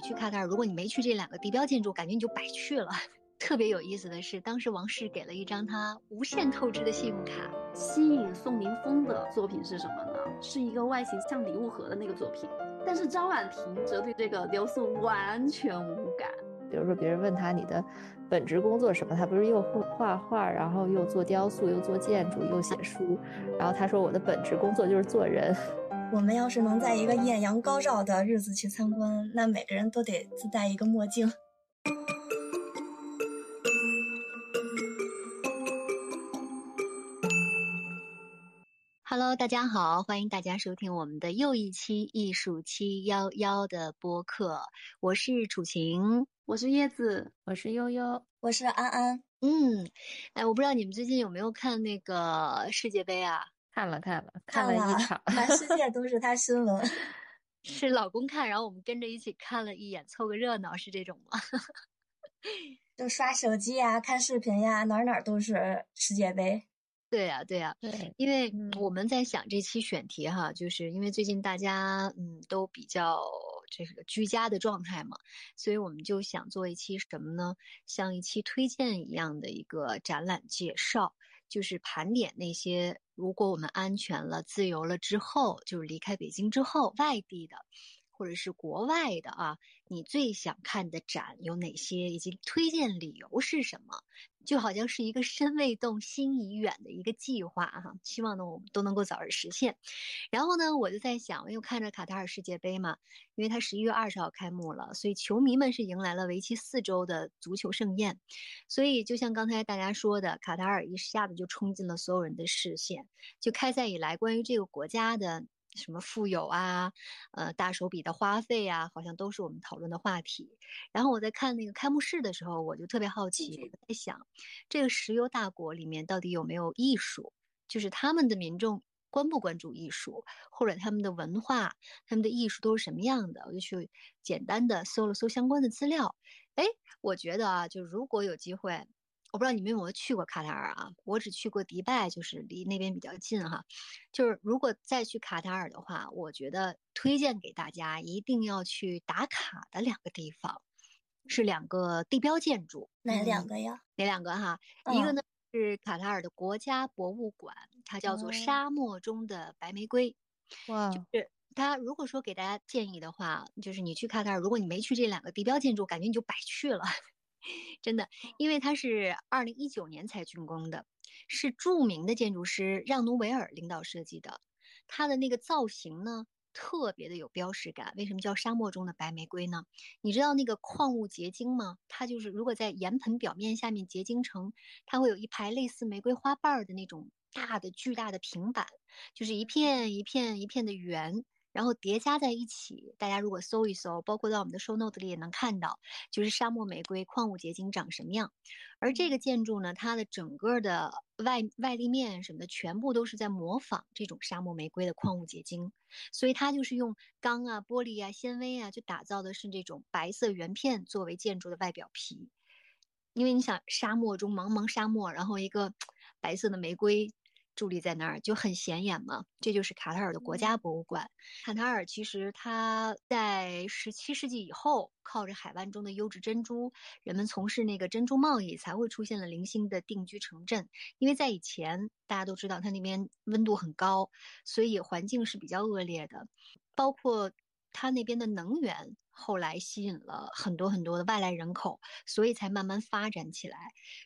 你去卡塔尔，如果你没去这两个地标建筑，感觉你就白去了。特别有意思的是，当时王室给了一张他无限透支的信用卡。吸引宋宁峰的作品是什么呢？是一个外形像礼物盒的那个作品。但是张婉婷则对这个雕塑完全无感。比如说，别人问他你的本职工作什么，他不是又画画，然后又做雕塑，又做建筑，又写书。然后他说我的本职工作就是做人。我们要是能在一个艳阳高照的日子去参观，那每个人都得自带一个墨镜。Hello，大家好，欢迎大家收听我们的又一期艺术七幺幺的播客。我是楚晴，我是叶子，我是悠悠，我是安安。嗯，哎，我不知道你们最近有没有看那个世界杯啊？看了看了，看了一场，满世界都是他新闻。是老公看，然后我们跟着一起看了一眼，凑个热闹，是这种吗？就刷手机呀，看视频呀，哪哪都是世界杯。对呀，对呀，对，因为我们在想这期选题哈，就是因为最近大家嗯都比较这个居家的状态嘛，所以我们就想做一期什么呢？像一期推荐一样的一个展览介绍，就是盘点那些如果我们安全了、自由了之后，就是离开北京之后，外地的。或者是国外的啊，你最想看的展有哪些，以及推荐理由是什么？就好像是一个身未动，心已远的一个计划哈。希望呢，我们都能够早日实现。然后呢，我就在想，又看着卡塔尔世界杯嘛，因为它十一月二十号开幕了，所以球迷们是迎来了为期四周的足球盛宴。所以就像刚才大家说的，卡塔尔一下子就冲进了所有人的视线。就开赛以来，关于这个国家的。什么富有啊，呃，大手笔的花费啊，好像都是我们讨论的话题。然后我在看那个开幕式的时候，我就特别好奇，在想这个石油大国里面到底有没有艺术，就是他们的民众关不关注艺术，或者他们的文化、他们的艺术都是什么样的？我就去简单的搜了搜相关的资料。哎，我觉得啊，就如果有机会。我不知道你们有没有去过卡塔尔啊？我只去过迪拜，就是离那边比较近哈。就是如果再去卡塔尔的话，我觉得推荐给大家一定要去打卡的两个地方，是两个地标建筑。哪两个呀？哪两个哈？一个呢是卡塔尔的国家博物馆，它叫做沙漠中的白玫瑰。哇！就是它，如果说给大家建议的话，就是你去卡塔尔，如果你没去这两个地标建筑，感觉你就白去了。真的，因为它是二零一九年才竣工的，是著名的建筑师让努维尔领导设计的。它的那个造型呢，特别的有标识感。为什么叫沙漠中的白玫瑰呢？你知道那个矿物结晶吗？它就是如果在岩盆表面下面结晶成，它会有一排类似玫瑰花瓣的那种大的巨大的平板，就是一片一片一片的圆。然后叠加在一起，大家如果搜一搜，包括在我们的 show note 里也能看到，就是沙漠玫瑰矿物结晶长什么样。而这个建筑呢，它的整个的外外立面什么的，全部都是在模仿这种沙漠玫瑰的矿物结晶，所以它就是用钢啊、玻璃啊、纤维啊，就打造的是这种白色圆片作为建筑的外表皮。因为你想，沙漠中茫茫沙漠，然后一个 白色的玫瑰。伫立在那儿就很显眼嘛，这就是卡塔尔的国家博物馆。卡塔尔其实它在十七世纪以后，靠着海湾中的优质珍珠，人们从事那个珍珠贸易，才会出现了零星的定居城镇。因为在以前，大家都知道它那边温度很高，所以环境是比较恶劣的，包括。它那边的能源后来吸引了很多很多的外来人口，所以才慢慢发展起来。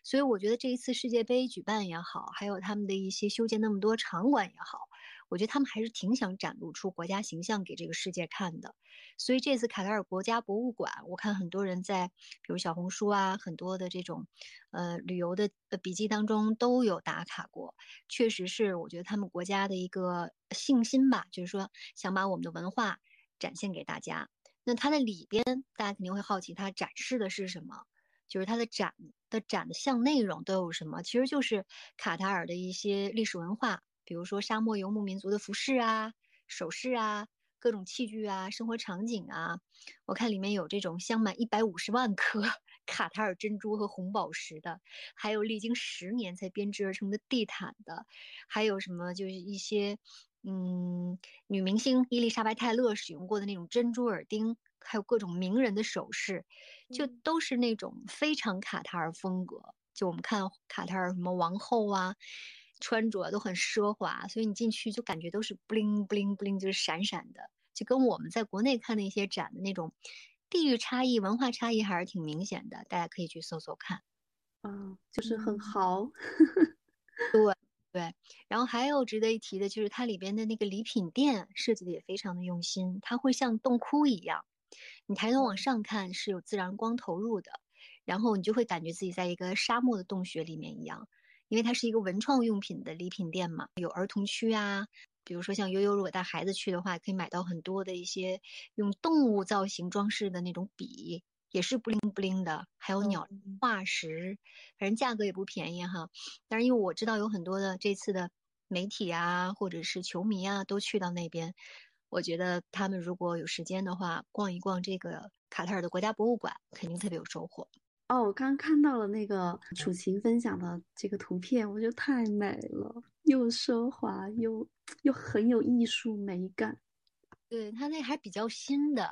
所以我觉得这一次世界杯举办也好，还有他们的一些修建那么多场馆也好，我觉得他们还是挺想展露出国家形象给这个世界看的。所以这次卡塔尔国家博物馆，我看很多人在比如小红书啊，很多的这种呃旅游的呃笔记当中都有打卡过。确实是，我觉得他们国家的一个信心吧，就是说想把我们的文化。展现给大家，那它的里边，大家肯定会好奇，它展示的是什么？就是它的展的展的项内容都有什么？其实就是卡塔尔的一些历史文化，比如说沙漠游牧民族的服饰啊、首饰啊、各种器具啊、生活场景啊。我看里面有这种镶满一百五十万颗 卡塔尔珍珠和红宝石的，还有历经十年才编织而成的地毯的，还有什么就是一些。嗯，女明星伊丽莎白泰勒使用过的那种珍珠耳钉，还有各种名人的首饰，就都是那种非常卡塔尔风格。就我们看卡塔尔什么王后啊，穿着都很奢华，所以你进去就感觉都是 bling bling bling，就是闪闪的，就跟我们在国内看的一些展的那种地域差异、文化差异还是挺明显的。大家可以去搜搜看。嗯，就是很豪。对对，然后还有值得一提的就是它里边的那个礼品店设计的也非常的用心，它会像洞窟一样，你抬头往上看是有自然光投入的。然后你就会感觉自己在一个沙漠的洞穴里面一样，因为它是一个文创用品的礼品店嘛，有儿童区啊，比如说像悠悠如果带孩子去的话，可以买到很多的一些用动物造型装饰的那种笔，也是不灵不灵的，还有鸟化石，反正价格也不便宜哈。但是因为我知道有很多的这次的媒体啊，或者是球迷啊，都去到那边，我觉得他们如果有时间的话，逛一逛这个卡塔尔的国家博物馆，肯定特别有收获。哦，我刚看到了那个楚晴分享的这个图片，我觉得太美了，又奢华又又很有艺术美感。对，它那还比较新的，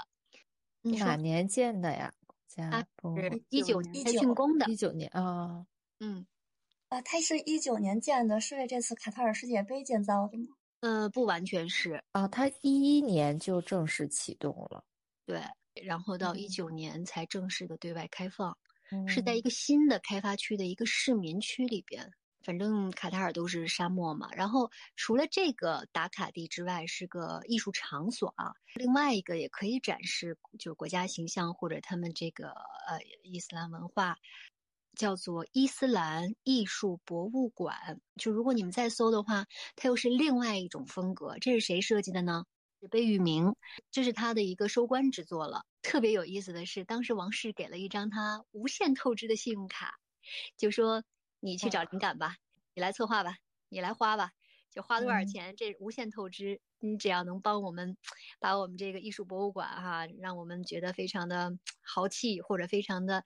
哪年建的呀？它是一九年竣工的，一九年啊，嗯，啊，它是一九年建的，是为这次卡塔尔世界杯建造的吗？呃，不完全是。啊，它一一年就正式启动了，对，然后到一九年才正式的对外开放。是在。一个新的开发区的一个市民区里边，反正卡塔尔都是沙漠嘛。然后除了这个打卡地之外，是个艺术场所啊。另外一个也可以展示，就是国家形象或者他们这个呃伊斯兰文化，叫做伊斯兰艺术博物馆。就如果你们再搜的话，它又是另外一种风格。这是谁设计的呢？是贝聿铭，这是他的一个收官之作了。特别有意思的是，当时王室给了一张他无限透支的信用卡，就说你去找灵感吧，你来策划吧，你来花吧，就花多少钱，这无限透支，你只要能帮我们把我们这个艺术博物馆哈，让我们觉得非常的豪气或者非常的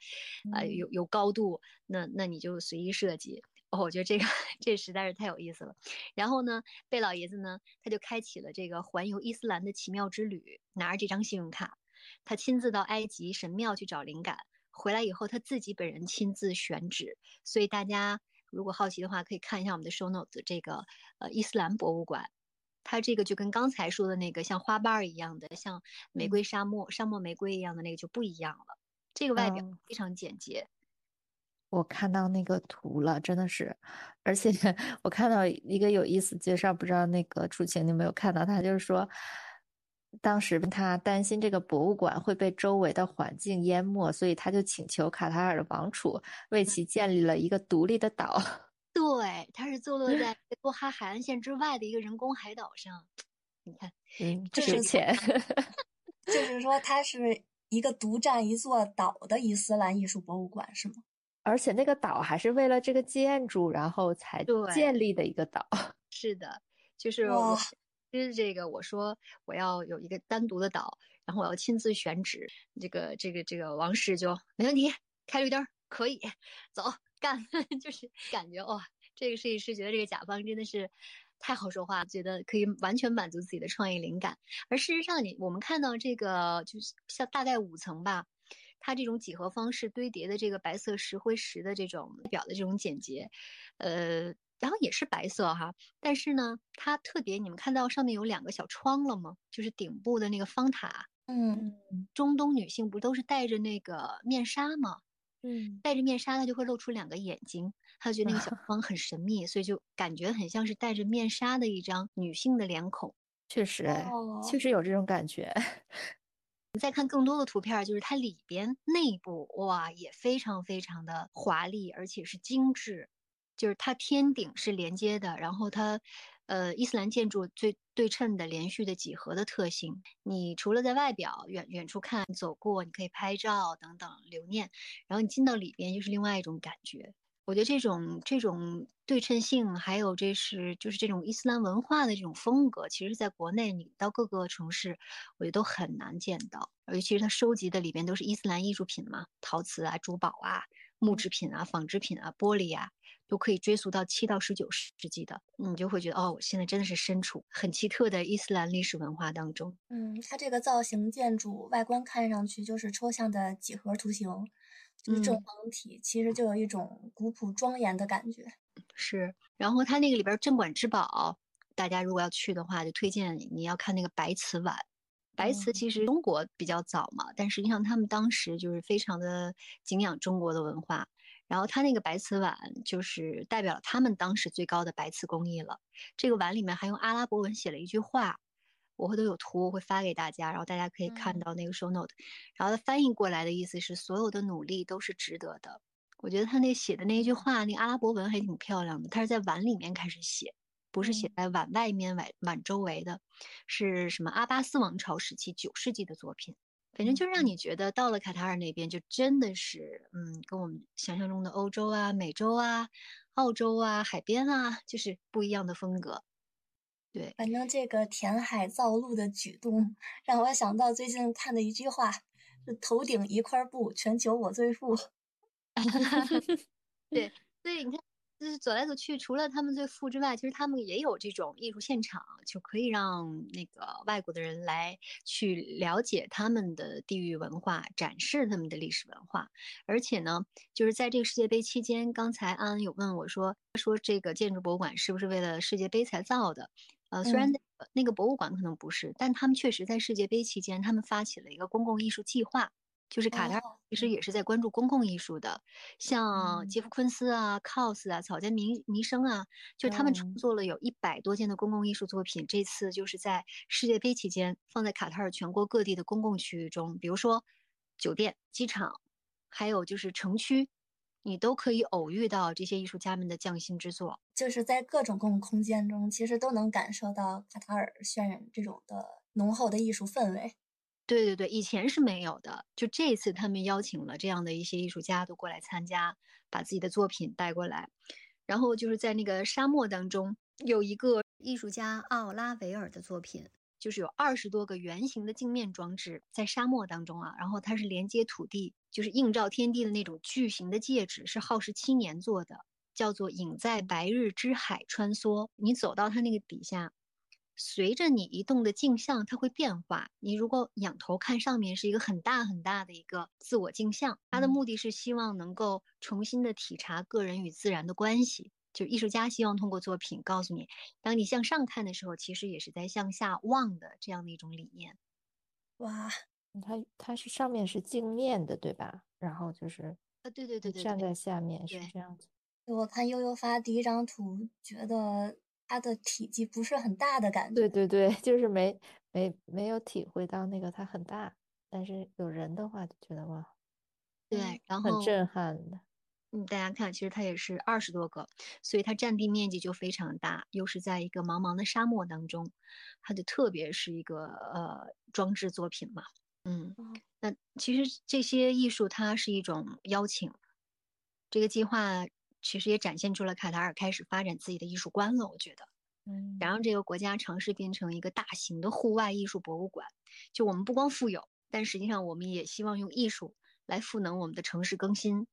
呃有有高度，那那你就随意设计。哦，我觉得这个这实在是太有意思了。然后呢，贝老爷子呢，他就开启了这个环游伊斯兰的奇妙之旅，拿着这张信用卡。他亲自到埃及神庙去找灵感，回来以后他自己本人亲自选址。所以大家如果好奇的话，可以看一下我们的 show notes 这个呃伊斯兰博物馆，它这个就跟刚才说的那个像花瓣一样的，像玫瑰沙漠沙漠玫瑰一样的那个就不一样了。这个外表非常简洁。我看到那个图了，真的是，而且 我看到一个有意思介绍，不知道那个楚晴你没有看到？他就是说。当时他担心这个博物馆会被周围的环境淹没，所以他就请求卡塔尔的王储为其建立了一个独立的岛。对，它是坐落在 多哈海岸线之外的一个人工海岛上。你看，嗯，值钱。就是说，它是一个独占一座岛的伊斯兰艺术博物馆，是吗？而且那个岛还是为了这个建筑，然后才建立的一个岛。是的，就是其实这个我说我要有一个单独的岛，然后我要亲自选址。这个这个这个王室就没问题，开绿灯可以走干，就是感觉哇，这个设计师觉得这个甲方真的是太好说话，觉得可以完全满足自己的创意灵感。而事实上，你我们看到这个就是像大概五层吧，它这种几何方式堆叠的这个白色石灰石的这种表的这种简洁，呃。然后也是白色哈，但是呢，它特别，你们看到上面有两个小窗了吗？就是顶部的那个方塔。嗯，中东女性不都是戴着那个面纱吗？嗯，戴着面纱，她就会露出两个眼睛，她就觉得那个小窗很神秘，所以就感觉很像是戴着面纱的一张女性的脸孔。确实，哎，确实有这种感觉。你再看更多的图片，就是它里边内部哇，也非常非常的华丽，而且是精致。就是它天顶是连接的，然后它，呃，伊斯兰建筑最对称的连续的几何的特性。你除了在外表远远处看走过，你可以拍照等等留念，然后你进到里边又是另外一种感觉。我觉得这种这种对称性，还有这是就是这种伊斯兰文化的这种风格，其实在国内你到各个城市，我觉得都很难见到。尤其是它收集的里边都是伊斯兰艺术品嘛，陶瓷啊、珠宝啊。木制品啊、纺织品啊、玻璃啊，都可以追溯到七到十九世纪的，你就会觉得哦，我现在真的是身处很奇特的伊斯兰历史文化当中。嗯，它这个造型建筑外观看上去就是抽象的几何图形，就是正方体，其实就有一种古朴庄严的感觉。是，然后它那个里边镇馆之宝，大家如果要去的话，就推荐你要看那个白瓷碗。白瓷其实中国比较早嘛，但实际上他们当时就是非常的敬仰中国的文化。然后他那个白瓷碗就是代表了他们当时最高的白瓷工艺了。这个碗里面还用阿拉伯文写了一句话，我会都有图会发给大家，然后大家可以看到那个 show note。然后它翻译过来的意思是所有的努力都是值得的。我觉得他那写的那一句话，那阿拉伯文还挺漂亮的。他是在碗里面开始写，不是写在碗外面、碗碗周围的，是什么阿巴斯王朝时期九世纪的作品。反正就让你觉得到了卡塔尔那边，就真的是，嗯，跟我们想象中的欧洲啊、美洲啊、澳洲啊、海边啊，就是不一样的风格。对，反正这个填海造陆的举动，让我想到最近看的一句话：是头顶一块布，全球我最富。对，所以你看。就是走来走去，除了他们最富之外，其实他们也有这种艺术现场，就可以让那个外国的人来去了解他们的地域文化，展示他们的历史文化。而且呢，就是在这个世界杯期间，刚才安安有问我说，说这个建筑博物馆是不是为了世界杯才造的？呃，虽然那个那个博物馆可能不是，但他们确实在世界杯期间，他们发起了一个公共艺术计划。就是卡塔尔其实也是在关注公共艺术的，像杰夫昆斯啊、cos 啊、草间弥弥生啊，就他们创作了有一百多件的公共艺术作品。这次就是在世界杯期间放在卡塔尔全国各地的公共区域中，比如说酒店、机场，还有就是城区，你都可以偶遇到这些艺术家们的匠心之作。就是在各种公共空间中，其实都能感受到卡塔尔渲染这种的浓厚的艺术氛围。对对对，以前是没有的，就这次他们邀请了这样的一些艺术家都过来参加，把自己的作品带过来。然后就是在那个沙漠当中，有一个艺术家奥拉维尔的作品，就是有二十多个圆形的镜面装置在沙漠当中啊，然后它是连接土地，就是映照天地的那种巨型的戒指，是耗时七年做的，叫做“影在白日之海穿梭”。你走到它那个底下。随着你移动的镜像，它会变化。你如果仰头看上面，是一个很大很大的一个自我镜像。它的目的是希望能够重新的体察个人与自然的关系。就艺术家希望通过作品告诉你，当你向上看的时候，其实也是在向下望的这样的一种理念。哇，它它是上面是镜面的，对吧？然后就是啊，对对对对，站在下面是这样子。我看悠悠发第一张图，觉得。它的体积不是很大的感觉，对对对，就是没没没有体会到那个它很大，但是有人的话就觉得哇，对，然后很震撼的。嗯，大家看，其实它也是二十多个，所以它占地面积就非常大，又是在一个茫茫的沙漠当中，它就特别是一个呃装置作品嘛。嗯，那其实这些艺术它是一种邀请，这个计划。其实也展现出了卡塔尔开始发展自己的艺术观了，我觉得，嗯，然后这个国家尝试变成一个大型的户外艺术博物馆。就我们不光富有，但实际上我们也希望用艺术来赋能我们的城市更新，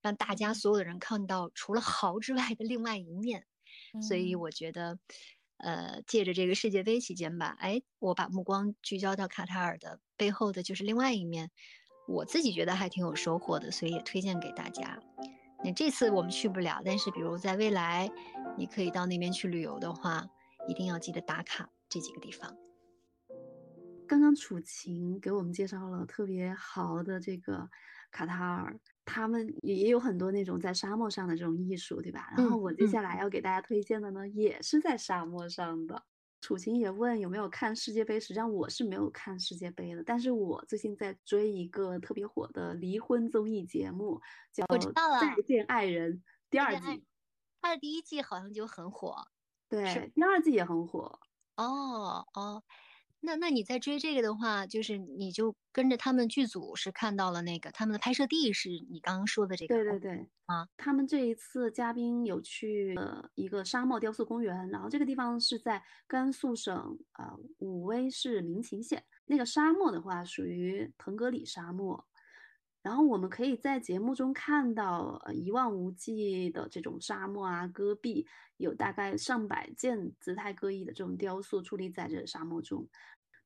让大家所有的人看到除了豪之外的另外一面。所以我觉得，呃，借着这个世界杯期间吧，哎，我把目光聚焦到卡塔尔的背后的就是另外一面，我自己觉得还挺有收获的，所以也推荐给大家。那这次我们去不了，但是比如在未来，你可以到那边去旅游的话，一定要记得打卡这几个地方。刚刚楚晴给我们介绍了特别好的这个卡塔尔，他们也也有很多那种在沙漠上的这种艺术，对吧？然后我接下来要给大家推荐的呢，也是在沙漠上的。楚晴也问有没有看世界杯，实际上我是没有看世界杯的，但是我最近在追一个特别火的离婚综艺节目，叫《再见爱人》第二季。它的第一季好像就很火，对，第二季也很火。哦哦。那那你在追这个的话，就是你就跟着他们剧组是看到了那个他们的拍摄地是你刚刚说的这个，对对对？啊，他们这一次嘉宾有去呃一个沙漠雕塑公园，然后这个地方是在甘肃省呃武威市民勤县，那个沙漠的话属于腾格里沙漠，然后我们可以在节目中看到，呃，一望无际的这种沙漠啊、戈壁，有大概上百件姿态各异的这种雕塑矗立在这沙漠中。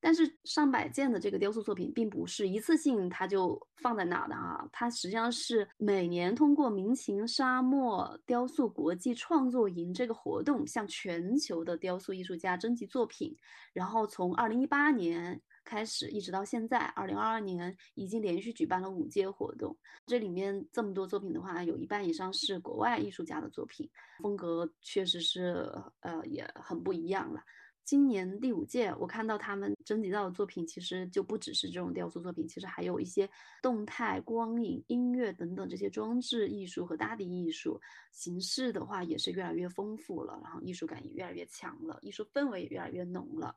但是上百件的这个雕塑作品，并不是一次性它就放在那的啊，它实际上是每年通过民勤沙漠雕塑国际创作营这个活动，向全球的雕塑艺术家征集作品，然后从二零一八年开始一直到现在，二零二二年已经连续举办了五届活动。这里面这么多作品的话，有一半以上是国外艺术家的作品，风格确实是呃也很不一样了。今年第五届，我看到他们征集到的作品，其实就不只是这种雕塑作品，其实还有一些动态、光影、音乐等等这些装置艺术和大地艺术形式的话，也是越来越丰富了，然后艺术感也越来越强了，艺术氛围也越来越浓了。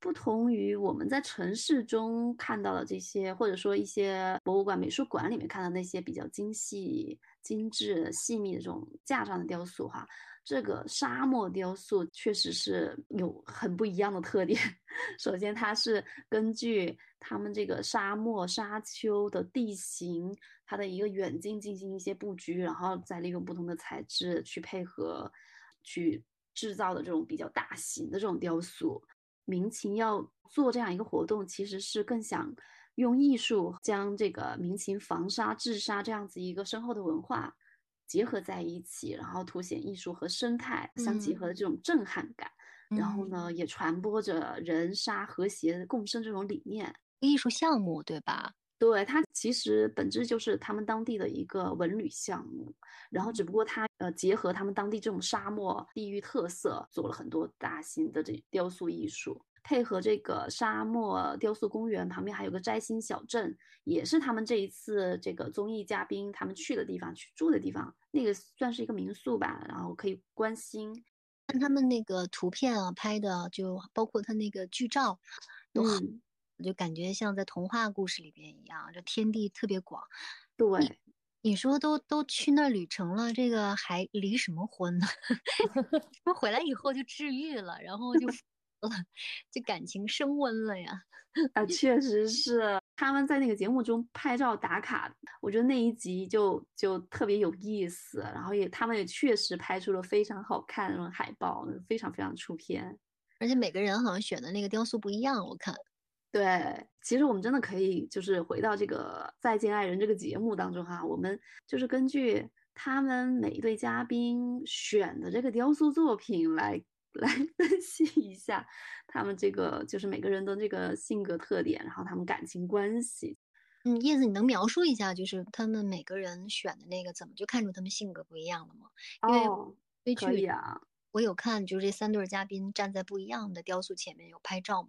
不同于我们在城市中看到的这些，或者说一些博物馆、美术馆里面看到那些比较精细、精致、细密的这种架上的雕塑，哈。这个沙漠雕塑确实是有很不一样的特点。首先，它是根据他们这个沙漠沙丘的地形，它的一个远近进行一些布局，然后再利用不同的材质去配合，去制造的这种比较大型的这种雕塑。民情要做这样一个活动，其实是更想用艺术将这个民情防沙治沙这样子一个深厚的文化。结合在一起，然后凸显艺术和生态相结合的这种震撼感，然后呢，也传播着人沙和谐共生这种理念。艺术项目对吧？对，它其实本质就是他们当地的一个文旅项目，然后只不过它呃结合他们当地这种沙漠地域特色，做了很多大型的这雕塑艺术。配合这个沙漠雕塑公园旁边还有个摘星小镇，也是他们这一次这个综艺嘉宾他们去的地方，去住的地方。那个算是一个民宿吧，然后可以观星。看他们那个图片啊拍的，就包括他那个剧照，都很，我就感觉像在童话故事里边一样，这天地特别广。对，你说都都去那旅程了，这个还离什么婚呢？说回来以后就治愈了，然后就。了，这感情升温了呀！啊，确实是他们在那个节目中拍照打卡，我觉得那一集就就特别有意思。然后也他们也确实拍出了非常好看那种海报，非常非常出片。而且每个人好像选的那个雕塑不一样，我看。对，其实我们真的可以就是回到这个《再见爱人》这个节目当中哈，我们就是根据他们每一对嘉宾选的这个雕塑作品来。来分析一下他们这个，就是每个人的这个性格特点，然后他们感情关系。嗯，叶子，你能描述一下，就是他们每个人选的那个，怎么就看出他们性格不一样了吗？哦，可以啊。我有看，就是这三对嘉宾站在不一样的雕塑前面有拍照嘛？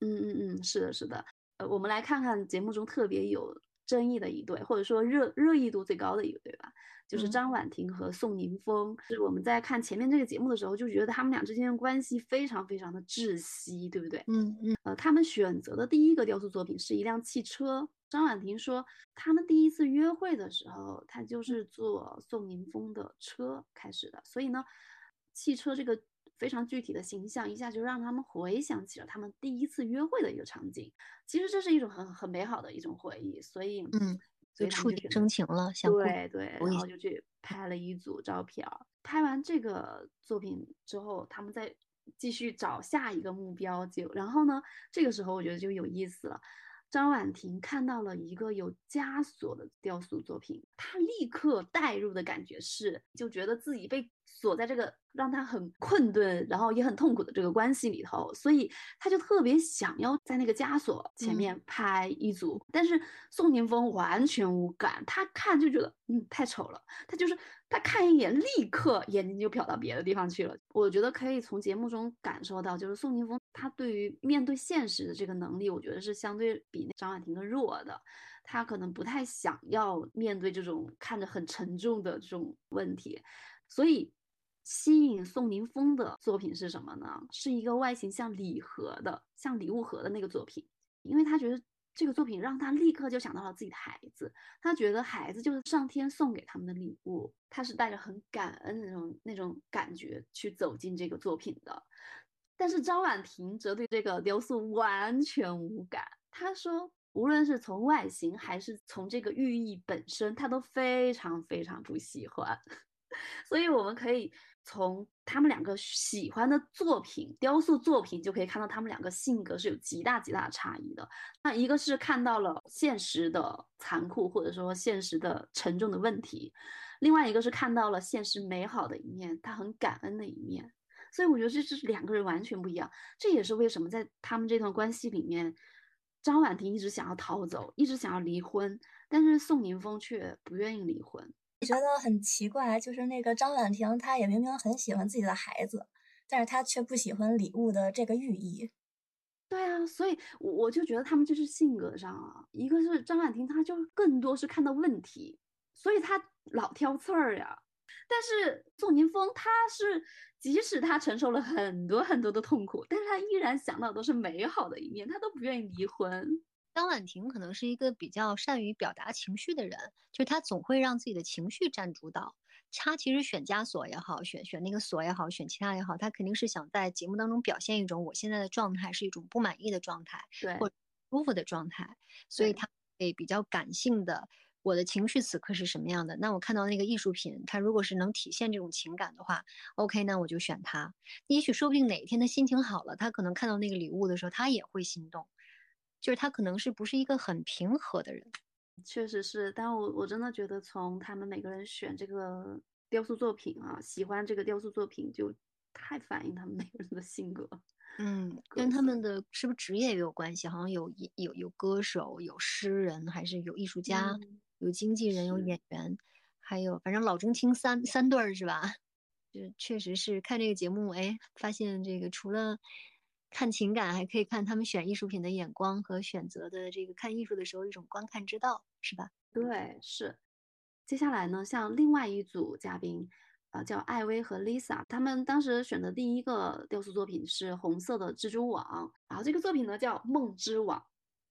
嗯嗯嗯，是的，是的。呃，我们来看看节目中特别有争议的一对，或者说热热议度最高的一个对吧？就是张婉婷和宋宁峰，就是我们在看前面这个节目的时候，就觉得他们俩之间的关系非常非常的窒息，对不对？嗯嗯。呃，他们选择的第一个雕塑作品是一辆汽车。张婉婷说，他们第一次约会的时候，他就是坐宋宁峰的车开始的，所以呢，汽车这个非常具体的形象，一下就让他们回想起了他们第一次约会的一个场景。其实这是一种很很美好的一种回忆，所以嗯。就触景生情了，对对，然后就去拍了一组照片。拍完这个作品之后，他们再继续找下一个目标。就然后呢，这个时候我觉得就有意思了。张婉婷看到了一个有枷锁的雕塑作品，她立刻带入的感觉是，就觉得自己被锁在这个让他很困顿，然后也很痛苦的这个关系里头，所以他就特别想要在那个枷锁前面拍一组。但是宋宁峰完全无感，他看就觉得嗯太丑了，他就是。他看一眼，立刻眼睛就瞟到别的地方去了。我觉得可以从节目中感受到，就是宋宁峰他对于面对现实的这个能力，我觉得是相对比那张婉婷的弱的。他可能不太想要面对这种看着很沉重的这种问题。所以，吸引宋宁峰的作品是什么呢？是一个外形像礼盒的，像礼物盒的那个作品，因为他觉得。这个作品让他立刻就想到了自己的孩子，他觉得孩子就是上天送给他们的礼物，他是带着很感恩的那种那种感觉去走进这个作品的。但是张婉婷则对这个雕塑完全无感，她说无论是从外形还是从这个寓意本身，他都非常非常不喜欢。所以我们可以从他们两个喜欢的作品、雕塑作品，就可以看到他们两个性格是有极大极大的差异的。那一个是看到了现实的残酷，或者说现实的沉重的问题；另外一个是看到了现实美好的一面，他很感恩的一面。所以我觉得这是两个人完全不一样。这也是为什么在他们这段关系里面。张婉婷一直想要逃走，一直想要离婚，但是宋宁峰却不愿意离婚。觉得很奇怪，就是那个张婉婷，她也明明很喜欢自己的孩子，但是她却不喜欢礼物的这个寓意。对啊，所以我就觉得他们就是性格上啊，一个是张婉婷，她就更多是看到问题，所以她老挑刺儿呀。但是宋宁峰他是，即使他承受了很多很多的痛苦，但是他依然想到都是美好的一面，他都不愿意离婚。张婉婷可能是一个比较善于表达情绪的人，就是她总会让自己的情绪占主导。她其实选枷锁也好，选选那个锁也好，选其他也好，她肯定是想在节目当中表现一种我现在的状态是一种不满意的状态，对，或舒服的状态，所以她会比较感性的。我的情绪此刻是什么样的？那我看到那个艺术品，它如果是能体现这种情感的话，OK，那我就选它。也许说不定哪一天他心情好了，他可能看到那个礼物的时候，他也会心动。就是他可能是不是一个很平和的人？确实是，但我我真的觉得从他们每个人选这个雕塑作品啊，喜欢这个雕塑作品就太反映他们每个人的性格。嗯，跟他们的是不是职业也有关系？好像有有有歌手，有诗人，还是有艺术家？有经纪人，有演员，还有反正老中青三三对儿是吧？就确实是看这个节目，哎，发现这个除了看情感，还可以看他们选艺术品的眼光和选择的这个看艺术的时候一种观看之道，是吧？对，是。接下来呢，像另外一组嘉宾，呃，叫艾薇和 Lisa，他们当时选的第一个雕塑作品是红色的蜘蛛网，然后这个作品呢叫梦之网，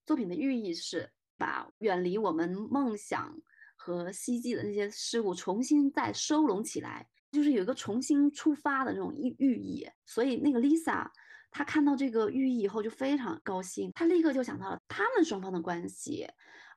作品的寓意是。把远离我们梦想和希冀的那些事物重新再收拢起来，就是有一个重新出发的这种寓寓意。所以那个 Lisa 他看到这个寓意以后就非常高兴，他立刻就想到了他们双方的关系，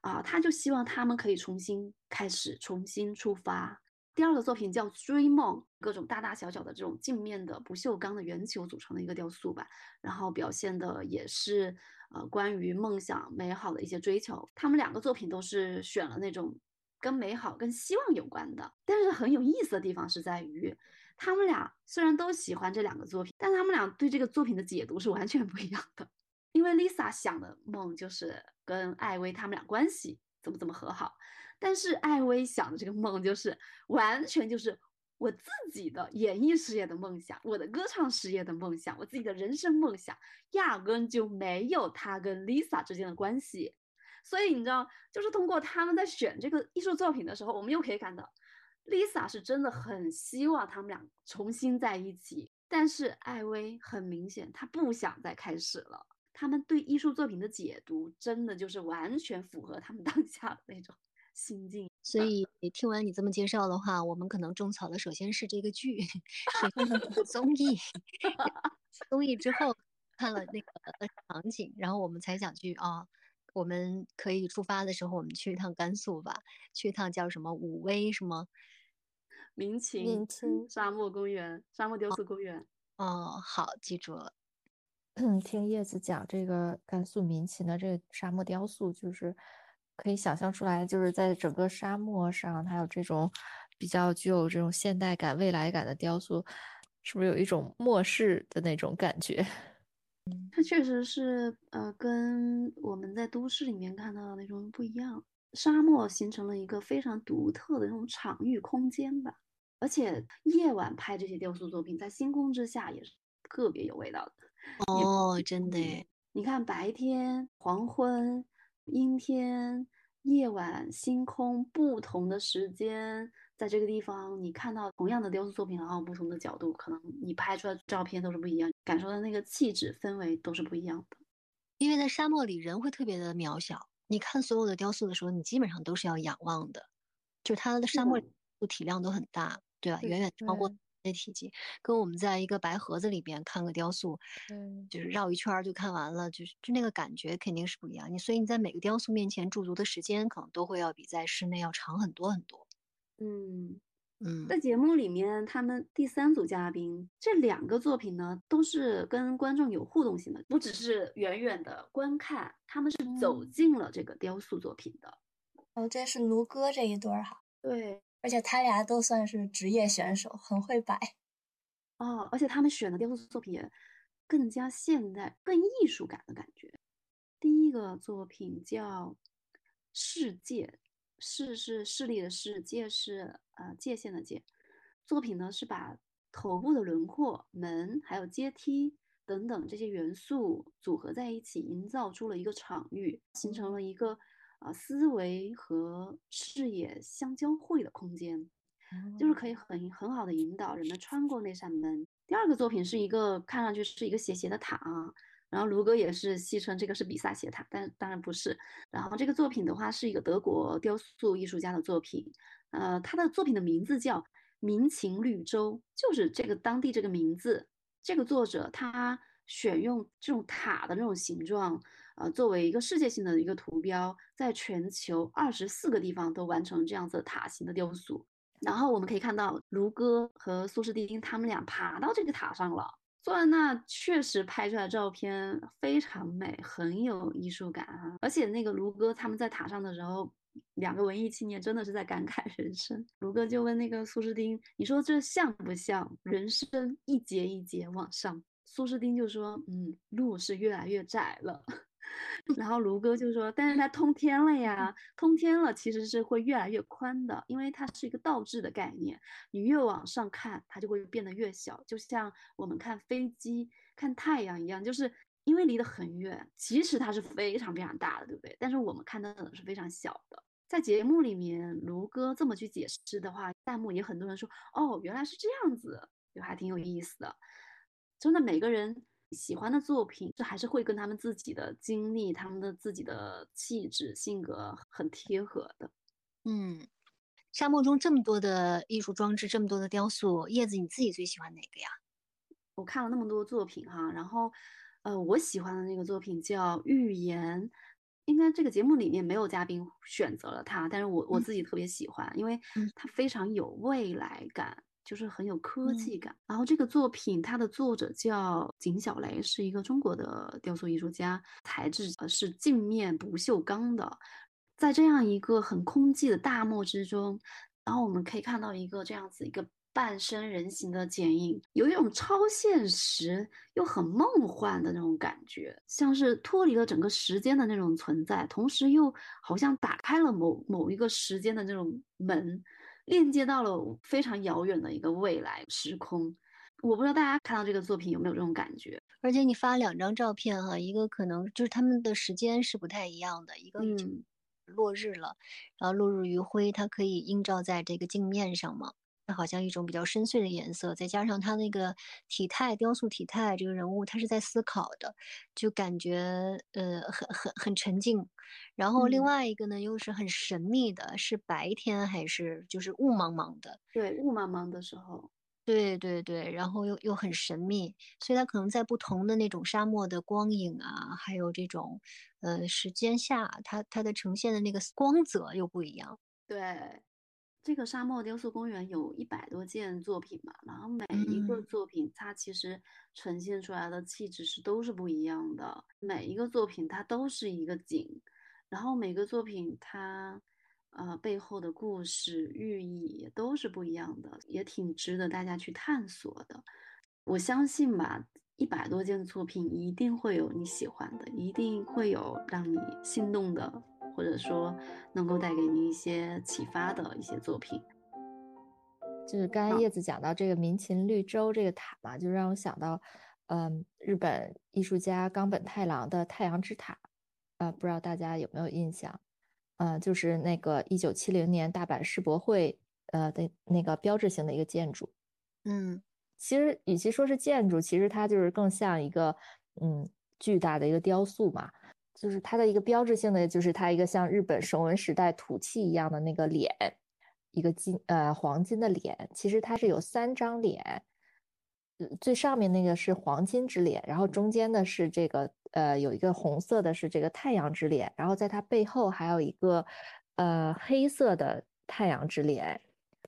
啊，他就希望他们可以重新开始，重新出发。第二个作品叫追梦，各种大大小小的这种镜面的不锈钢的圆球组成的一个雕塑吧，然后表现的也是。呃，关于梦想、美好的一些追求，他们两个作品都是选了那种跟美好、跟希望有关的。但是很有意思的地方是在于，他们俩虽然都喜欢这两个作品，但他们俩对这个作品的解读是完全不一样的。因为 Lisa 想的梦就是跟艾薇他们俩关系怎么怎么和好，但是艾薇想的这个梦就是完全就是。我自己的演艺事业的梦想，我的歌唱事业的梦想，我自己的人生梦想，压根就没有他跟 Lisa 之间的关系。所以你知道，就是通过他们在选这个艺术作品的时候，我们又可以看到，Lisa 是真的很希望他们俩重新在一起，但是艾薇很明显她不想再开始了。他们对艺术作品的解读，真的就是完全符合他们当下的那种。心境，所以听完你这么介绍的话，我们可能种草的首先是这个剧，是综艺，综艺之后看了那个场景，然后我们才想去啊，我们可以出发的时候，我们去一趟甘肃吧，去一趟叫什么武威什么民情民情沙漠公园，沙漠雕塑公园。哦，好，记住了。听叶子讲这个甘肃民勤的这个沙漠雕塑，就是。可以想象出来，就是在整个沙漠上，它有这种比较具有这种现代感、未来感的雕塑，是不是有一种末世的那种感觉？嗯，它确实是，呃，跟我们在都市里面看到的那种不一样。沙漠形成了一个非常独特的那种场域空间吧，而且夜晚拍这些雕塑作品，在星空之下也是特别有味道的。哦，真的耶，你看白天、黄昏。阴天、夜晚、星空，不同的时间，在这个地方，你看到同样的雕塑作品，然后不同的角度，可能你拍出来的照片都是不一样，感受到那个气质、氛围都是不一样的。因为在沙漠里，人会特别的渺小。你看所有的雕塑的时候，你基本上都是要仰望的，就是它的沙漠体量都很大，对吧？远远超过那体积，跟我们在一个白盒子里边看个雕塑，嗯，就是绕一圈就看完了，就是就那个感觉肯定是不一样。你所以你在每个雕塑面前驻足的时间，可能都会要比在室内要长很多很多。嗯。嗯，在节目里面，他们第三组嘉宾这两个作品呢，都是跟观众有互动性的，不只是远远的观看，他们是走进了这个雕塑作品的。哦，这是卢哥这一对儿哈。对，而且他俩都算是职业选手，很会摆。哦，而且他们选的雕塑作品也更加现代、更艺术感的感觉。第一个作品叫《世界》。世是视力的世，界是呃界限的界。作品呢是把头部的轮廓、门还有阶梯等等这些元素组合在一起，营造出了一个场域，形成了一个啊思维和视野相交汇的空间，就是可以很很好的引导人们穿过那扇门。第二个作品是一个看上去是一个斜斜的塔啊。然后卢哥也是戏称这个是比萨斜塔，但当然不是。然后这个作品的话是一个德国雕塑艺术家的作品，呃，他的作品的名字叫民情绿洲，就是这个当地这个名字。这个作者他选用这种塔的这种形状，呃，作为一个世界性的一个图标，在全球二十四个地方都完成这样子塔形的雕塑。然后我们可以看到卢哥和苏士丁他们俩爬到这个塔上了。坐在那确实拍出来照片非常美，很有艺术感啊！而且那个卢哥他们在塔上的时候，两个文艺青年真的是在感慨人生。卢哥就问那个苏士丁：“你说这像不像人生一节一节往上？”苏士丁就说：“嗯，路是越来越窄了。” 然后卢哥就说：“但是它通天了呀，通天了其实是会越来越宽的，因为它是一个倒置的概念。你越往上看，它就会变得越小，就像我们看飞机、看太阳一样，就是因为离得很远，其实它是非常非常大的，对不对？但是我们看到的是非常小的。在节目里面，卢哥这么去解释的话，弹幕也很多人说：哦，原来是这样子，就还挺有意思的。真的，每个人。”喜欢的作品，这还是会跟他们自己的经历、他们的自己的气质、性格很贴合的。嗯，沙漠中这么多的艺术装置，这么多的雕塑，叶子你自己最喜欢哪个呀？我看了那么多作品哈，然后，呃，我喜欢的那个作品叫《预言》，应该这个节目里面没有嘉宾选择了它，但是我我自己特别喜欢，因为它非常有未来感。就是很有科技感。然后这个作品，它的作者叫景小雷，是一个中国的雕塑艺术家，材质呃是镜面不锈钢的。在这样一个很空寂的大漠之中，然后我们可以看到一个这样子一个半身人形的剪影，有一种超现实又很梦幻的那种感觉，像是脱离了整个时间的那种存在，同时又好像打开了某某一个时间的那种门。链接到了非常遥远的一个未来时空，我不知道大家看到这个作品有没有这种感觉。而且你发两张照片哈，一个可能就是他们的时间是不太一样的，一个已经落日了，然后落日余晖它可以映照在这个镜面上嘛。好像一种比较深邃的颜色，再加上他那个体态，雕塑体态，这个人物他是在思考的，就感觉呃很很很沉静。然后另外一个呢，又是很神秘的，是白天还是就是雾茫茫的？对，雾茫茫的时候。对对对，然后又又很神秘，所以它可能在不同的那种沙漠的光影啊，还有这种呃时间下，它它的呈现的那个光泽又不一样。对。这个沙漠雕塑公园有一百多件作品嘛，然后每一个作品它其实呈现出来的气质是都是不一样的，每一个作品它都是一个景，然后每个作品它呃背后的故事寓意也都是不一样的，也挺值得大家去探索的。我相信吧，一百多件作品一定会有你喜欢的，一定会有让你心动的。或者说能够带给你一些启发的一些作品，就是刚才叶子讲到这个民勤绿洲这个塔嘛，就让我想到，嗯，日本艺术家冈本太郎的太阳之塔，啊，不知道大家有没有印象？呃，就是那个一九七零年大阪世博会呃的那个标志性的一个建筑。嗯，其实与其说是建筑，其实它就是更像一个嗯巨大的一个雕塑嘛。就是它的一个标志性的，就是它一个像日本绳文时代土器一样的那个脸，一个金呃黄金的脸，其实它是有三张脸，最上面那个是黄金之脸，然后中间的是这个呃有一个红色的是这个太阳之脸，然后在它背后还有一个呃黑色的太阳之脸，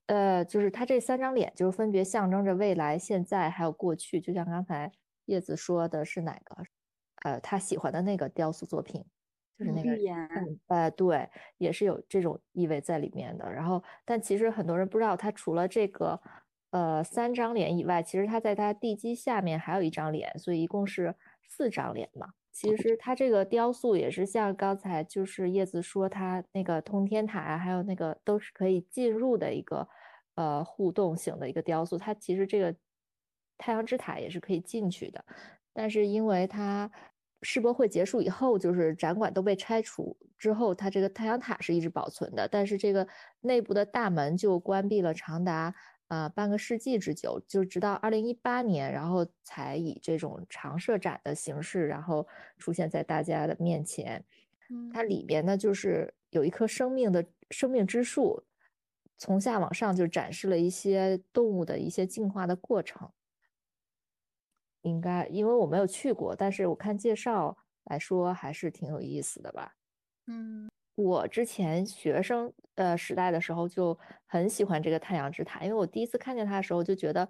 呃就是它这三张脸就是分别象征着未来、现在还有过去，就像刚才叶子说的是哪个？呃，他喜欢的那个雕塑作品。就是那个，嗯，呃，对，也是有这种意味在里面的。然后，但其实很多人不知道，他除了这个，呃，三张脸以外，其实他在他地基下面还有一张脸，所以一共是四张脸嘛。其实他这个雕塑也是像刚才就是叶子说，他那个通天塔啊，还有那个都是可以进入的一个，呃，互动型的一个雕塑。它其实这个太阳之塔也是可以进去的，但是因为它。世博会结束以后，就是展馆都被拆除之后，它这个太阳塔是一直保存的，但是这个内部的大门就关闭了长达啊半个世纪之久，就直到二零一八年，然后才以这种常设展的形式，然后出现在大家的面前。它里边呢，就是有一棵生命的生命之树，从下往上就展示了一些动物的一些进化的过程。应该，因为我没有去过，但是我看介绍来说还是挺有意思的吧。嗯，我之前学生呃时代的时候就很喜欢这个太阳之塔，因为我第一次看见它的时候就觉得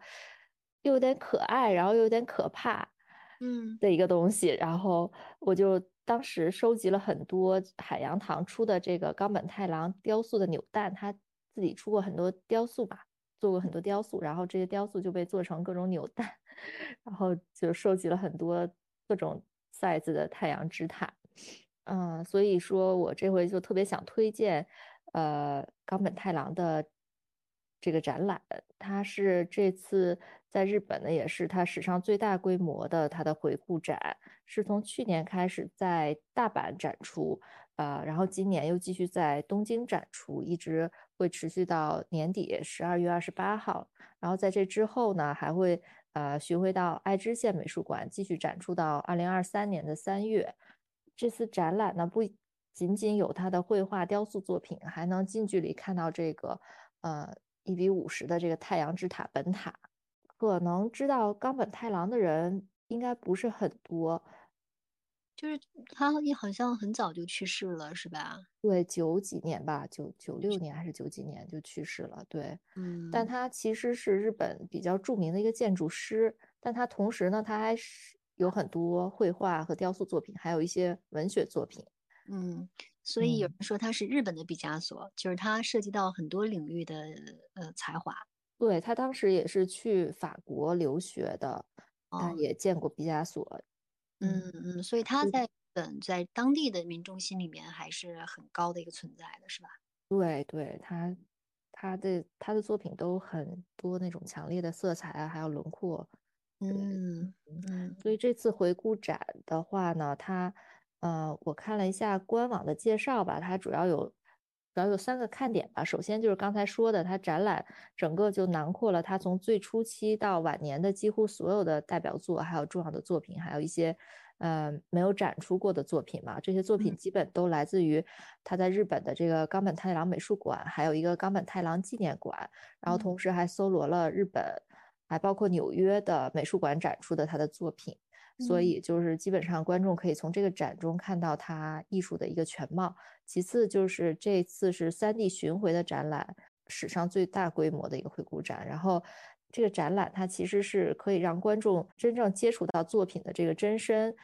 又有点可爱，然后又有点可怕，嗯的一个东西。然后我就当时收集了很多海洋堂出的这个冈本太郎雕塑的扭蛋，他自己出过很多雕塑吧。做过很多雕塑，然后这些雕塑就被做成各种扭蛋，然后就收集了很多各种 size 的太阳之塔，嗯，所以说我这回就特别想推荐，呃，冈本太郎的这个展览，它是这次在日本呢，也是它史上最大规模的它的回顾展，是从去年开始在大阪展出，呃，然后今年又继续在东京展出，一直。会持续到年底十二月二十八号，然后在这之后呢，还会呃巡回到爱知县美术馆继续展出到二零二三年的三月。这次展览呢，不仅仅有他的绘画、雕塑作品，还能近距离看到这个呃一比五十的这个太阳之塔本塔。可能知道冈本太郎的人应该不是很多。就是他也好像很早就去世了，是吧？对，九几年吧，九九六年还是九几年就去世了。对，嗯。但他其实是日本比较著名的一个建筑师，但他同时呢，他还是有很多绘画和雕塑作品，还有一些文学作品。嗯，所以有人说他是日本的毕加索，就是他涉及到很多领域的呃才华。对他当时也是去法国留学的，他也见过毕加索。嗯嗯，所以他在本在当地的民众心里面还是很高的一个存在的，是吧？对对，他他的他的作品都很多那种强烈的色彩啊，还有轮廓。嗯嗯，所以这次回顾展的话呢，它呃，我看了一下官网的介绍吧，它主要有。主要有三个看点吧。首先就是刚才说的，它展览整个就囊括了它从最初期到晚年的几乎所有的代表作，还有重要的作品，还有一些呃没有展出过的作品嘛。这些作品基本都来自于他在日本的这个冈本太郎美术馆，还有一个冈本太郎纪念馆，然后同时还搜罗了日本，还包括纽约的美术馆展出的他的作品。所以就是基本上观众可以从这个展中看到他艺术的一个全貌。其次就是这次是三 D 巡回的展览，史上最大规模的一个回顾展。然后这个展览它其实是可以让观众真正接触到作品的这个真身，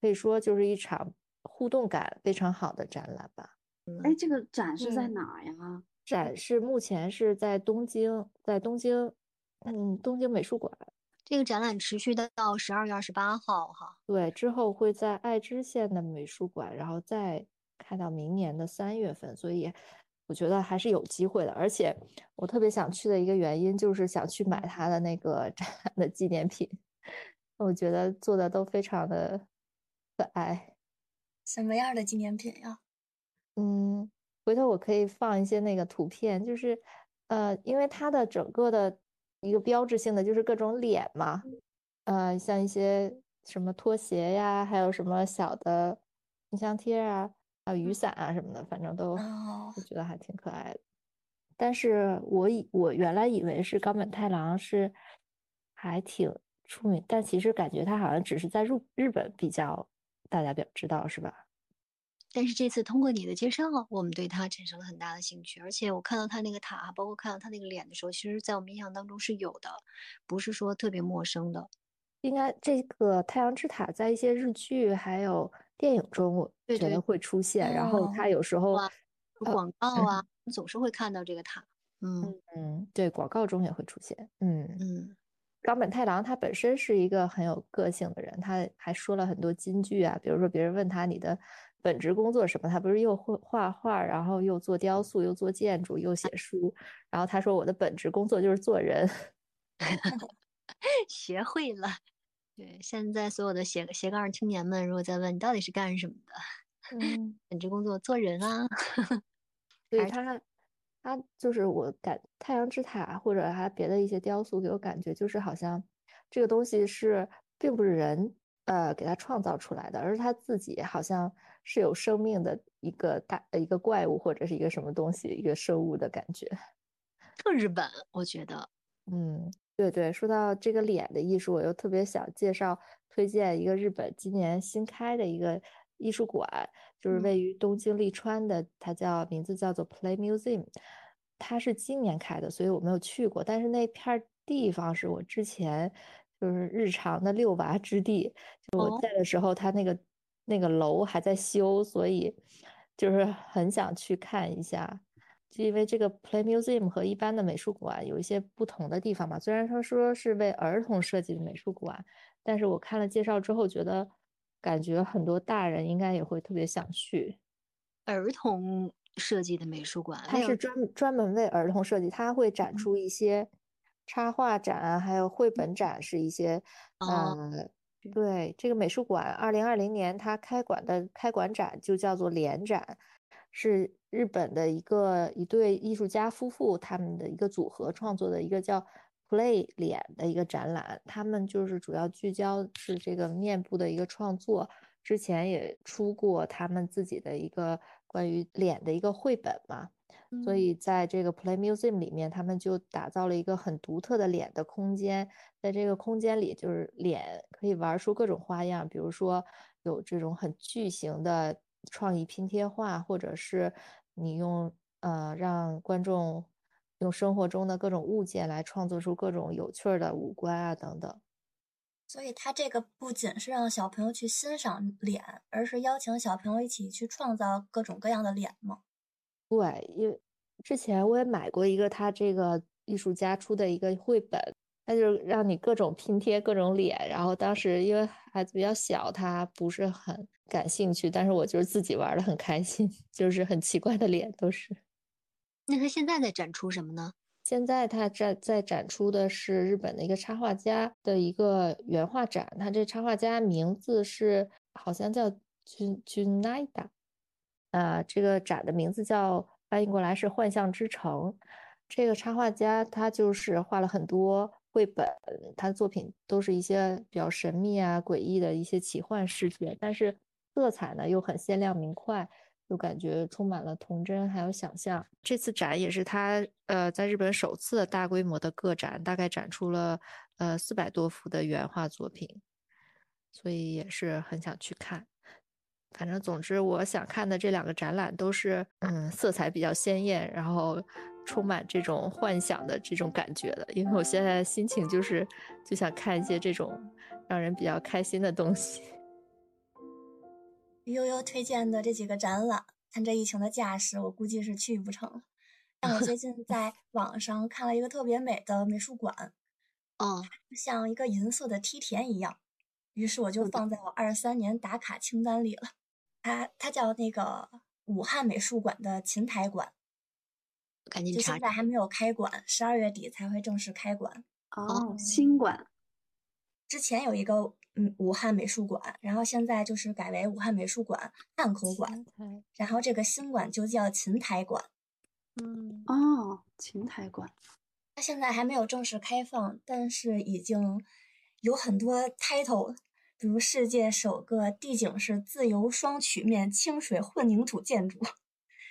可以说就是一场互动感非常好的展览吧。哎，这个展是在哪儿呀？展示目前是在东京，在东京，嗯，东京美术馆。这个展览持续到十二月二十八号，哈，对，之后会在爱知县的美术馆，然后再开到明年的三月份，所以我觉得还是有机会的。而且我特别想去的一个原因就是想去买他的那个展览的纪念品，我觉得做的都非常的可爱。什么样的纪念品呀？嗯，回头我可以放一些那个图片，就是呃，因为它的整个的。一个标志性的就是各种脸嘛，呃，像一些什么拖鞋呀，还有什么小的冰箱贴啊，还有雨伞啊什么的，反正都我觉得还挺可爱的。但是我以我原来以为是冈本太郎是还挺出名，但其实感觉他好像只是在日日本比较大家比较知道，是吧？但是这次通过你的介绍，我们对他产生了很大的兴趣，而且我看到他那个塔，包括看到他那个脸的时候，其实在我们印象当中是有的，不是说特别陌生的。应该这个太阳之塔在一些日剧还有电影中，我觉得会出现。然后他有时候广告啊，总是会看到这个塔。嗯嗯，对，广告中也会出现。嗯嗯，冈本太郎他本身是一个很有个性的人，他还说了很多金句啊，比如说别人问他你的。本职工作什么？他不是又会画画，然后又做雕塑，又做建筑，又写书。然后他说：“我的本职工作就是做人。” 学会了。对，现在所有的斜斜杠青年们，如果再问你到底是干什么的，嗯，本职工作做人啊。所以他他就是我感太阳之塔或者他别的一些雕塑，给我感觉就是好像这个东西是并不是人呃给他创造出来的，而是他自己好像。是有生命的一个大一个怪物或者是一个什么东西一个生物的感觉，特日本，我觉得，嗯，对对，说到这个脸的艺术，我又特别想介绍推荐一个日本今年新开的一个艺术馆，就是位于东京立川的，它叫名字叫做 Play Museum，它是今年开的，所以我没有去过，但是那片地方是我之前就是日常的遛娃之地，就我在的时候，它那个。那个楼还在修，所以就是很想去看一下。就因为这个 Play Museum 和一般的美术馆有一些不同的地方嘛。虽然说说是为儿童设计的美术馆，但是我看了介绍之后，觉得感觉很多大人应该也会特别想去。儿童设计的美术馆，它是专专门为儿童设计，它会展出一些插画展啊，还有绘本展，是一些嗯。对这个美术馆，二零二零年它开馆的开馆展就叫做联展，是日本的一个一对艺术家夫妇他们的一个组合创作的一个叫 Play 脸的一个展览。他们就是主要聚焦是这个面部的一个创作，之前也出过他们自己的一个关于脸的一个绘本嘛。所以在这个 Play Museum 里面，他们就打造了一个很独特的脸的空间。在这个空间里，就是脸可以玩出各种花样，比如说有这种很巨型的创意拼贴画，或者是你用呃让观众用生活中的各种物件来创作出各种有趣的五官啊等等。所以，他这个不仅是让小朋友去欣赏脸，而是邀请小朋友一起去创造各种各样的脸吗？对，因为之前我也买过一个他这个艺术家出的一个绘本，他就让你各种拼贴各种脸。然后当时因为孩子比较小，他不是很感兴趣，但是我就是自己玩的很开心，就是很奇怪的脸都是。那他现在在展出什么呢？现在他在在展出的是日本的一个插画家的一个原画展，他这插画家名字是好像叫君君奈达。呃，这个展的名字叫翻译过来是《幻象之城》。这个插画家他就是画了很多绘本，他的作品都是一些比较神秘啊、诡异的一些奇幻世界，但是色彩呢又很鲜亮明快，就感觉充满了童真还有想象。这次展也是他呃在日本首次大规模的个展，大概展出了呃四百多幅的原画作品，所以也是很想去看。反正总之，我想看的这两个展览都是，嗯，色彩比较鲜艳，然后充满这种幻想的这种感觉的。因为我现在心情就是，就想看一些这种让人比较开心的东西。悠悠推荐的这几个展览，看这疫情的架势，我估计是去不成了。但我最近在 网上看了一个特别美的美术馆，哦，像一个银色的梯田一样，于是我就放在我二三年打卡清单里了。它它叫那个武汉美术馆的琴台馆，赶紧就现在还没有开馆，十二月底才会正式开馆。哦，新馆。之前有一个嗯武汉美术馆，然后现在就是改为武汉美术馆汉口馆，然后这个新馆就叫琴台馆。嗯，哦，琴台馆，它现在还没有正式开放，但是已经有很多 title。比如世界首个地景式自由双曲面清水混凝土建筑，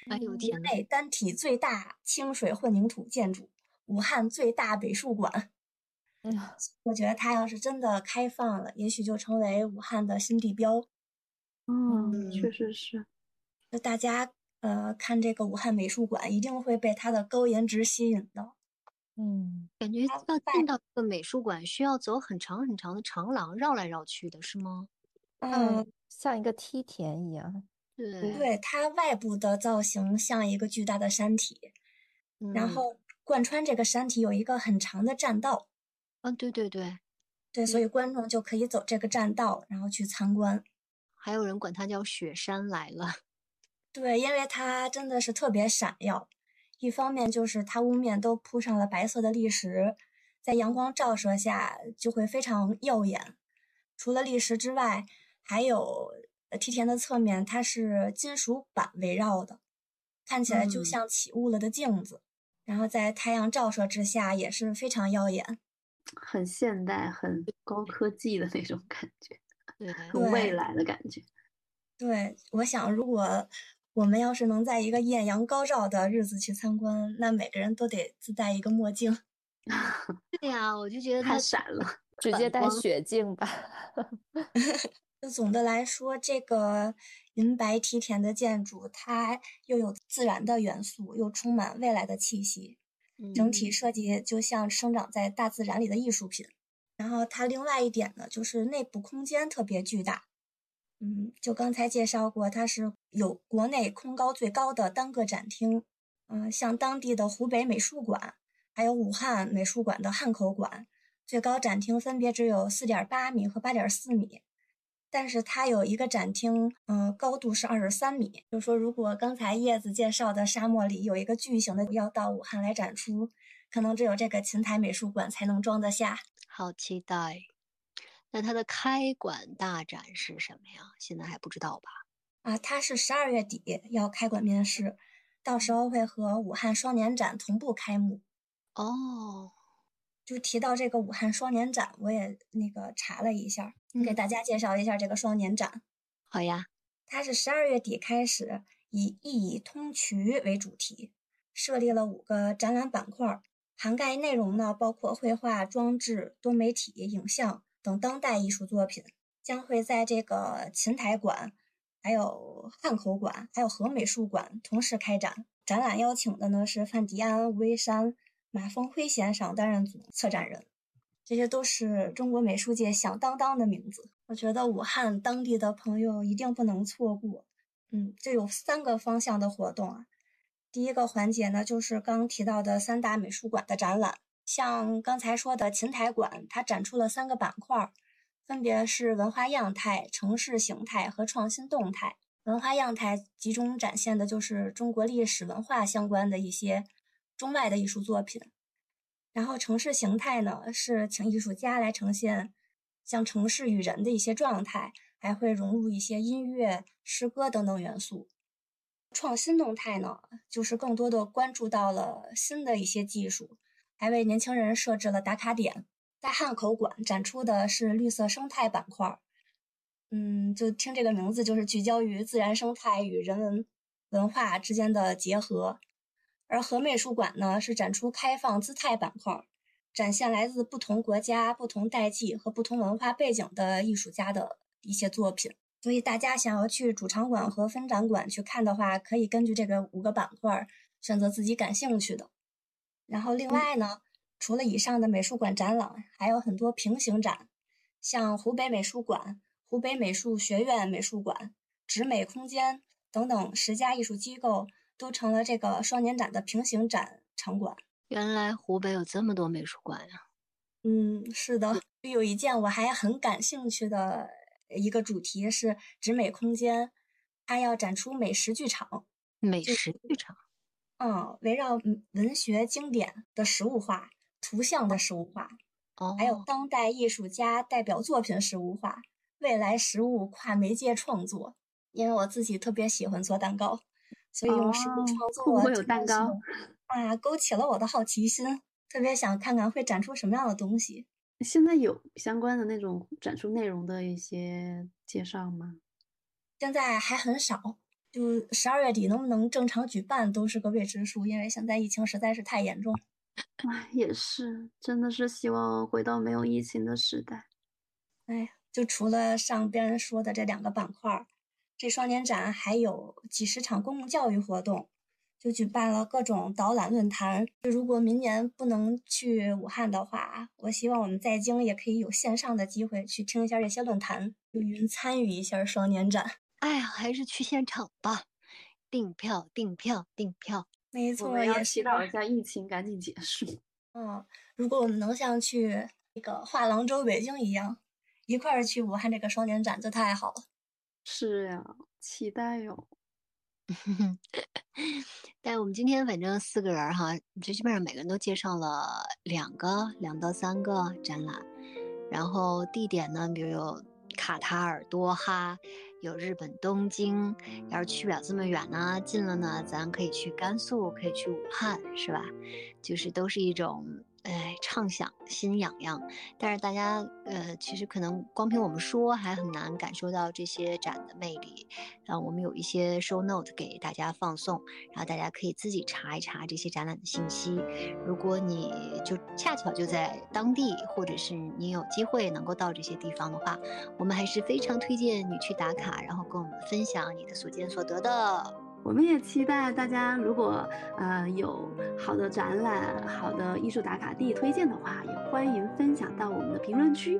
哎呦国天呐，内单体最大清水混凝土建筑，武汉最大美术馆。嗯，我觉得它要是真的开放了，也许就成为武汉的新地标。嗯，确嗯实是。那大家呃看这个武汉美术馆，一定会被它的高颜值吸引的。嗯，感觉它要在进到这个美术馆需要走很长很长的长廊，绕来绕去的是吗？嗯，嗯，像一个梯田一样。对，对，它外部的造型像一个巨大的山体，然嗯后贯穿这个山体有一个很长的栈道。啊，对对对，对，所以观众就可以走这个栈道，然后去参观。还有人管它叫雪山来了。对，因为它真的是特别闪耀。一方面就是它屋面都铺上了白色的砾石，在阳光照射下就会非常耀眼。除了砾石之外，还有呃梯田的侧面，它是金属板围绕的，看起来就嗯像起雾了的镜子。然后在太阳照射之下也是非常耀眼。很现代、很高科技的那种感觉，对，很未来的感觉。对，我想如果我们要是能在一个艳阳高照的日子去参观，那每个人都得自带一个墨镜。对呀，我就觉得太闪了，直接戴雪镜吧。就总的来说，这个银白梯田的建筑，它又有自然的元素，又充满未来的气息，整体嗯设计就像生长在大自然里的艺术品。然后它另外一点呢，就是内部空间特别巨大。嗯，就刚才介绍过，它是有国内空高最高的单个展厅。嗯、像当地的湖北美术馆，还有武汉美术馆的汉口馆，最高展厅分别只有四点八米和八点四米。但是它有一个展厅，嗯、高度是二十三米。就是说，如果刚才叶子介绍的沙漠里有一个巨型的要到武汉来展出，可能只有这个琴台美术馆才能装得下。好期待。那它的开馆大展是什么呀？现在还不知道吧？啊，它是十二月底要开馆面试，到时候会和武汉双年展同步开幕。哦，就提到这个武汉双年展，我也那个查了一下，给嗯大家介绍一下这个双年展。好呀，它是十二月底开始，以“一以通衢”为主题，设立了五个展览板块儿，涵盖内容呢包括绘画、装置、多媒体、影像等当代艺术作品，将会在这个琴台馆、还有汉口馆、还有和美术馆同时开展。展览邀请的呢是范迪安、吴为山、马峰辉先生担任组策展人。这些都是中国美术界响当当的名字，我觉得武汉当地的朋友一定不能错过。嗯，这有三个方向的活动啊。第一个环节呢，就是刚提到的三大美术馆的展览，像刚才说的琴台馆，它展出了三个板块，分别是文化样态、城市形态和创新动态。文化样态集中展现的就是中国历史文化相关的一些中外的艺术作品。然后城市形态呢，是请艺术家来呈现像城市与人的一些状态，还会融入一些音乐、诗歌等等元素。创新动态呢，就是更多的关注到了新的一些技术，还为年轻人设置了打卡点。在汉口馆展出的是绿色生态板块，嗯，就听这个名字就是聚焦于自然生态与人文文化之间的结合。而和美术馆呢，是展出开放姿态板块儿，展现来自不同国家、不同代际和不同文化背景的艺术家的一些作品。所以大家想要去主场馆和分展馆去看的话，可以根据这个五个板块儿选择自己感兴趣的。然后另外呢，除了以上的美术馆展览，还有很多平行展，像湖北美术馆、湖北美术学院美术馆、直美空间等等十家艺术机构。都成了这个双年展的平行展场馆。原来湖北有这么多美术馆呀！嗯，是的，有一件我还很感兴趣的一个主题是直美空间，它要展出美食剧场。美食剧场，嗯，围绕文学经典的实物化、图像的实物化，哦，还有当代艺术家代表作品实物化，未来实物跨媒介创作。因为我自己特别喜欢做蛋糕。所以用实物创作，会不会有蛋糕啊？勾起了我的好奇心，特别想看看会展出什么样的东西。现在有相关的那种展出内容的一些介绍吗？现在还很少，就十二月底能不能正常举办都是个未知数，因为现在疫情实在是太严重。哎，也是，真的是希望回到没有疫情的时代。哎，就除了上边说的这两个板块，这双年展还有几十场公共教育活动，就举办了各种导览论坛。如果明年不能去武汉的话，我希望我们在京也可以有线上的机会去听一下这些论坛，就云参与一下双年展。哎呀，还是去现场吧，订票，订票，订票。没错，也祈祷一下疫情赶紧结束。嗯，如果我们能像去那个画廊周北京一样，一块儿去武汉这个双年展，就太好了。是呀，期待哟。但我们今天反正四个人哈，就基本上每个人都介绍了两个、两到三个展览，然后地点呢，比如有卡塔尔多哈。有日本东京，要是去不了这么远呢，近了呢，咱可以去甘肃，可以去武汉，是吧？就是都是一种。哎，畅想，心痒痒。但是大家，呃，其实可能光凭我们说还很难感受到这些展的魅力。然后我们有一些 show note 给大家放送，然后大家可以自己查一查这些展览的信息。如果你就恰巧就在当地，或者是你有机会能够到这些地方的话，我们还是非常推荐你去打卡，然后跟我们分享你的所见所得的。我们也期待大家，如果呃有好的展览、好的艺术打卡地推荐的话，也欢迎分享到我们的评论区，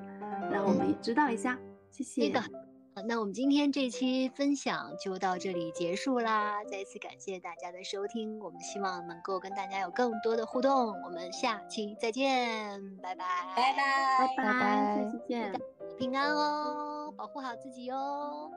让我们也知道一下。谢谢。好，那我们今天这期分享就到这里结束啦！再次感谢大家的收听，我们希望能够跟大家有更多的互动。我们下期再见，拜拜，拜拜，拜拜，下期见，平安哦，保护好自己哦。